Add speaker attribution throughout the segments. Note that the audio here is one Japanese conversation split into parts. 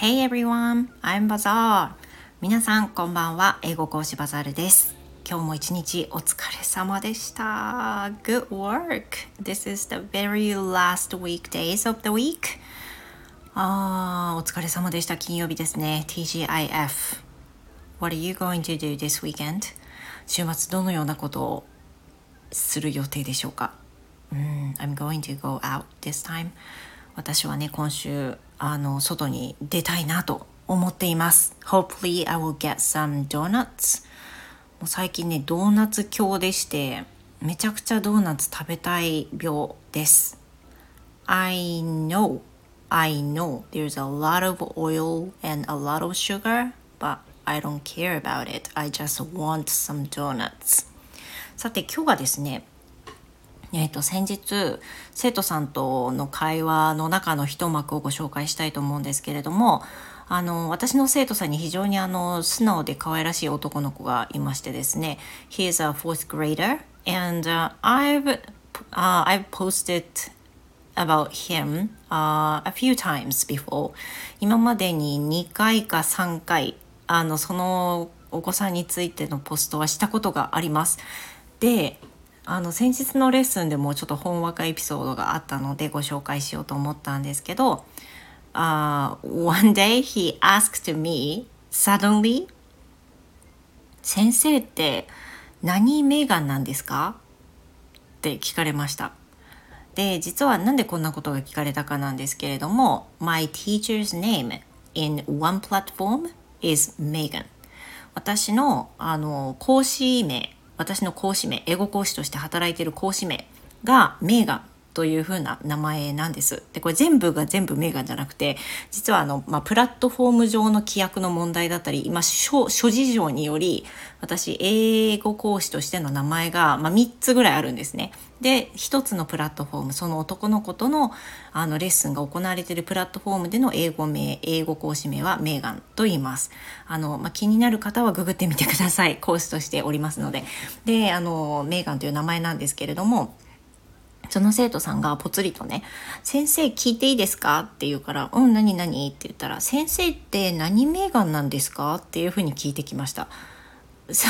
Speaker 1: Hey everyone, I'm Bazaar. 皆さんこんばんは。英語講師バザールです。今日も一日お疲れ様でした。Good work. This is the very last weekdays of the week. あー、お疲れ様でした。金曜日ですね。TGIF. What are you going to do this weekend? 週末どのようなことをする予定でしょうか、うん、?I'm going to go out this time. 私はね、今週、あの、外に出たいなと思っています。Hopefully I will get some donuts. もう最近ね、ドーナツ狂でして、めちゃくちゃドーナツ食べたい病です。I know, I know there's a lot of oil and a lot of sugar, but I don't care about it. I just want some donuts. さて今日はですね、えー、と先日生徒さんとの会話の中の一幕をご紹介したいと思うんですけれどもあの私の生徒さんに非常にあの素直で可愛らしい男の子がいましてですね He is a fourth grader and、uh, I've、uh, I've posted about him、uh, a few times before. 今までに2回か3回あのそのお子さんについてのポストはしたことがあります。であの先日のレッスンでもちょっとほんわかエピソードがあったのでご紹介しようと思ったんですけど、uh, One day he asked me suddenly 先生って何メーガンなんですか？って聞かれました。で、実はなんでこんなことが聞かれたかなんですけれども My teacher's name in one platform is Megan 私のあの講師名私の講師名英語講師として働いている講師名が名がというふうな名前なんです。でこれ全部が全部メーガンじゃなくて実はあの、まあ、プラットフォーム上の規約の問題だったり今諸諸事情により私英語講師としての名前が、まあ、3つぐらいあるんですね。で1つのプラットフォームその男の子とのあのレッスンが行われているプラットフォームでの英語名英語講師名はメーガンと言います。あの、まあ、気になる方はググってみてください講師としておりますので。であのメーガンという名前なんですけれども。その生徒さんがぽつりとね「先生聞いていいですか?」って言うから「うん何何?」って言ったら「先生って何メーガンなんですか?」っていうふうに聞いてきました。So,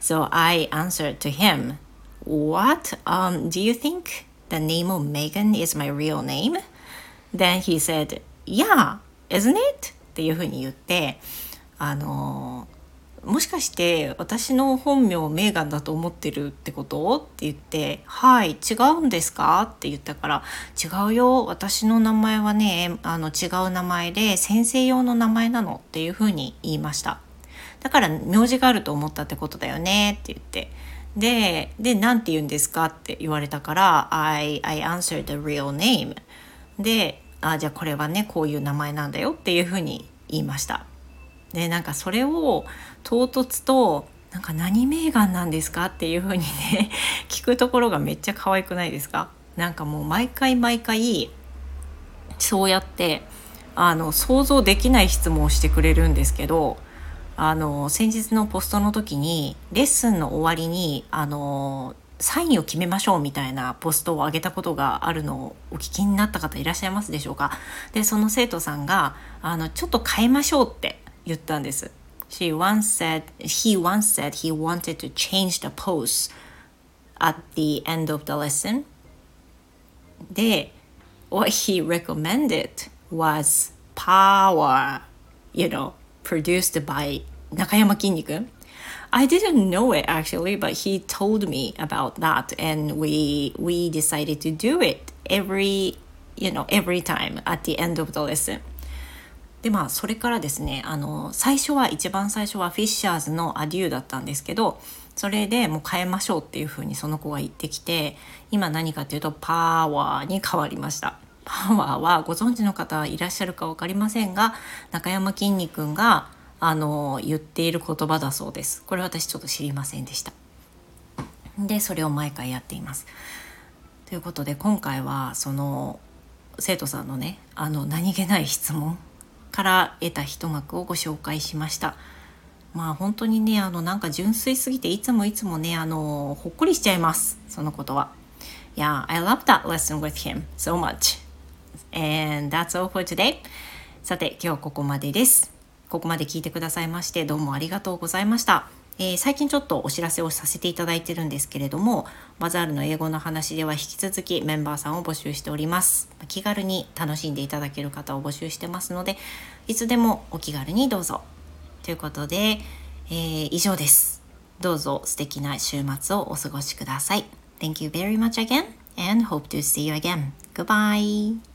Speaker 1: so I answered to him, What? Um, do you think the name of Megan is my real name? Then he said, Yeah, isn't it? っていうふうに言って、あのもしかして私の本名メーガンだと思ってるってこと？って言って「はい違うんですか?」って言ったから「違うよ。私の名前はねあの違う名前で先生用の名前なの」っていうふうに言いました。だから名字があると思ったってことだよね。って言って。でで何て言うんですか？って言われたから「I, I answered the real name」であじゃあこれはねこういう名前なんだよっていうふうに言いました。でなんかそれを唐突となんか何メーガンなんですかっていう風にね 聞くところがめっちゃ可愛くないですか？なんかもう毎回毎回そうやってあの想像できない質問をしてくれるんですけどあの先日のポストの時にレッスンの終わりにあのサインを決めましょうみたいなポストを上げたことがあるのをお聞きになった方いらっしゃいますでしょうか？でその生徒さんがあのちょっと変えましょうって言ったんです。She once said, he once said he wanted to change the pose at the end of the lesson. で、what he recommended was power, you know, produced by 中山きんに君 I didn't know it actually, but he told me about that, and we we decided to do it every you know every time at the end of the lesson. でまあそれからですねあの最初は一番最初はフィッシャーズの「アデュー」だったんですけどそれでもう変えましょうっていうふうにその子が言ってきて今何かっていうとパワーに変わりました。パワーはご存知の方いらっしゃるか分かりませんが中山きんに君があの言っている言葉だそうです。これ私ちょっと知りませんでした。でそれを毎回やっています。ということで今回はその生徒さんのねあの何気ない質問から得た一幕をご紹介しました。まあ本当にねあのなんか純粋すぎていつもいつもねあのほっこりしちゃいますそのことは。Yeah, I love that lesson with him so much. And that's all for today. さて今日はここまでですここまで聞いてくださいましてどうもありがとうございましたえー、最近ちょっとお知らせをさせていただいてるんですけれどもバザールの英語の話では引き続きメンバーさんを募集しております気軽に楽しんでいただける方を募集してますのでいつでもお気軽にどうぞということで、えー、以上ですどうぞ素敵な週末をお過ごしください Thank you very much again and hope to see you again. Goodbye.